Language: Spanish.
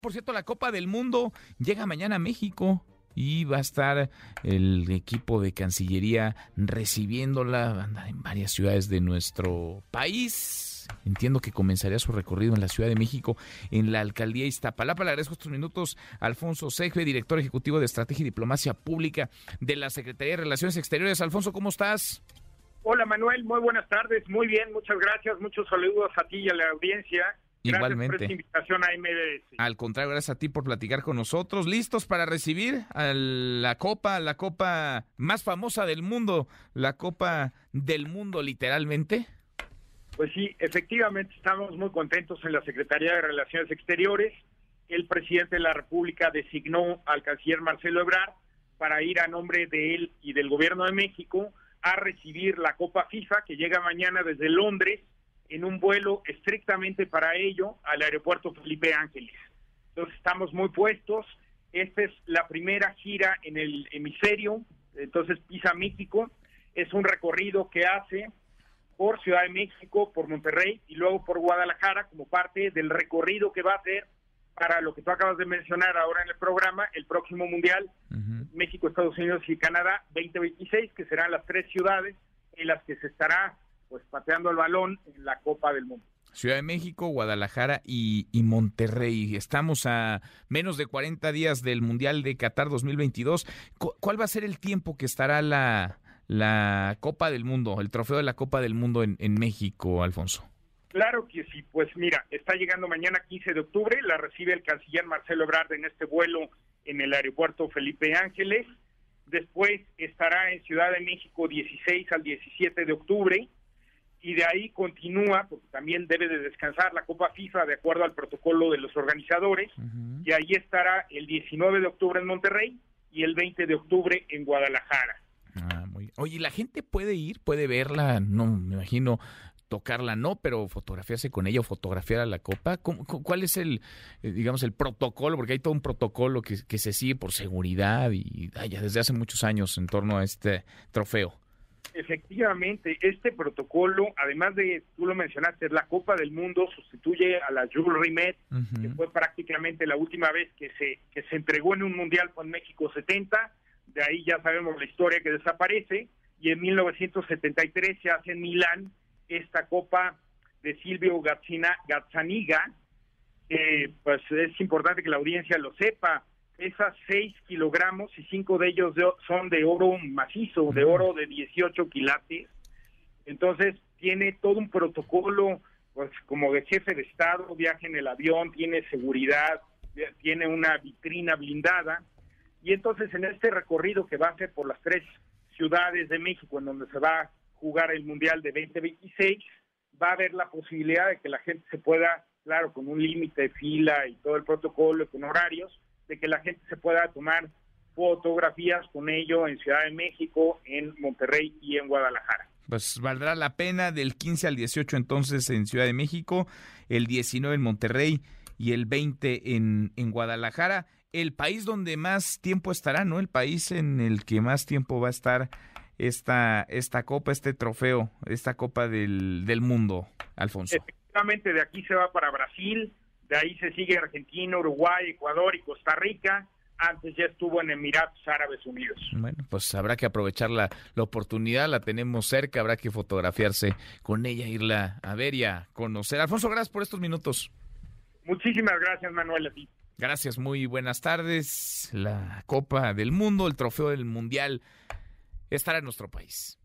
Por cierto, la Copa del Mundo llega mañana a México y va a estar el equipo de Cancillería recibiéndola en varias ciudades de nuestro país. Entiendo que comenzaría su recorrido en la Ciudad de México, en la alcaldía Iztapalapa. Le agradezco estos minutos Alfonso Seje, director ejecutivo de Estrategia y Diplomacia Pública de la Secretaría de Relaciones Exteriores. Alfonso, ¿cómo estás? Hola Manuel, muy buenas tardes. Muy bien, muchas gracias. Muchos saludos a ti y a la audiencia. Igualmente. Gracias por esta invitación a MBS. Al contrario, gracias a ti por platicar con nosotros. ¿Listos para recibir a la Copa, la Copa más famosa del mundo, la Copa del mundo literalmente? Pues sí, efectivamente estamos muy contentos en la Secretaría de Relaciones Exteriores. El presidente de la República designó al canciller Marcelo Ebrard para ir a nombre de él y del gobierno de México a recibir la Copa FIFA que llega mañana desde Londres en un vuelo estrictamente para ello al aeropuerto Felipe Ángeles. Entonces estamos muy puestos. Esta es la primera gira en el hemisferio, entonces pisa México. Es un recorrido que hace por Ciudad de México, por Monterrey y luego por Guadalajara como parte del recorrido que va a hacer para lo que tú acabas de mencionar ahora en el programa, el próximo Mundial, México, Estados Unidos y Canadá 2026, que serán las tres ciudades en las que se estará pues pateando el balón en la Copa del Mundo. Ciudad de México, Guadalajara y, Monterrey. Estamos a menos de 40 días del Mundial de Qatar 2022. ¿Cuál va a ser el tiempo que estará la, la Copa del Mundo, el trofeo de la Copa del Mundo en, en México, Alfonso? Claro que sí, pues mira, está llegando mañana 15 de octubre, la recibe el canciller Marcelo Ebrard en este vuelo en el aeropuerto Felipe Ángeles. Después estará en Ciudad de México 16 al 17 de octubre y de ahí continúa, porque también debe de descansar la Copa FIFA de acuerdo al protocolo de los organizadores, y ahí estará el 19 de octubre en Monterrey y el 20 de octubre en Guadalajara. Ah, muy Oye, ¿la gente puede ir, puede verla? No, me imagino tocarla no, pero fotografiarse con ella o fotografiar a la copa. ¿Cuál es el, eh, digamos, el protocolo? Porque hay todo un protocolo que, que se sigue por seguridad y ya desde hace muchos años en torno a este trofeo. Efectivamente, este protocolo, además de, tú lo mencionaste, la Copa del Mundo, sustituye a la Jules Rimet, que fue prácticamente la última vez que se, que se entregó en un mundial con México 70, de ahí ya sabemos la historia que desaparece, y en 1973 se hace en Milán esta Copa de Silvio Gazzaniga, pues es importante que la audiencia lo sepa, esas 6 kilogramos y 5 de ellos son de oro macizo, de oro de 18 quilates. Entonces tiene todo un protocolo, pues como de jefe de Estado, viaja en el avión, tiene seguridad, tiene una vitrina blindada. Y entonces en este recorrido que va a ser por las tres ciudades de México, en donde se va a jugar el Mundial de 2026, va a haber la posibilidad de que la gente se pueda, claro, con un límite de fila y todo el protocolo, con horarios, de que la gente se pueda tomar fotografías con ello en Ciudad de México, en Monterrey y en Guadalajara. Pues valdrá la pena del 15 al 18 entonces en Ciudad de México, el 19 en Monterrey y el 20 en, en Guadalajara. El país donde más tiempo estará, ¿no? El país en el que más tiempo va a estar esta, esta copa, este trofeo, esta copa del, del mundo, Alfonso. Efectivamente, de aquí se va para Brasil, de ahí se sigue Argentina, Uruguay, Ecuador y Costa Rica. Antes ya estuvo en Emiratos Árabes Unidos. Bueno, pues habrá que aprovechar la, la oportunidad, la tenemos cerca, habrá que fotografiarse con ella, irla a ver y a conocer. Alfonso, gracias por estos minutos. Muchísimas gracias, Manuel. A ti. Gracias, muy buenas tardes. La Copa del Mundo, el trofeo del Mundial, estará en nuestro país.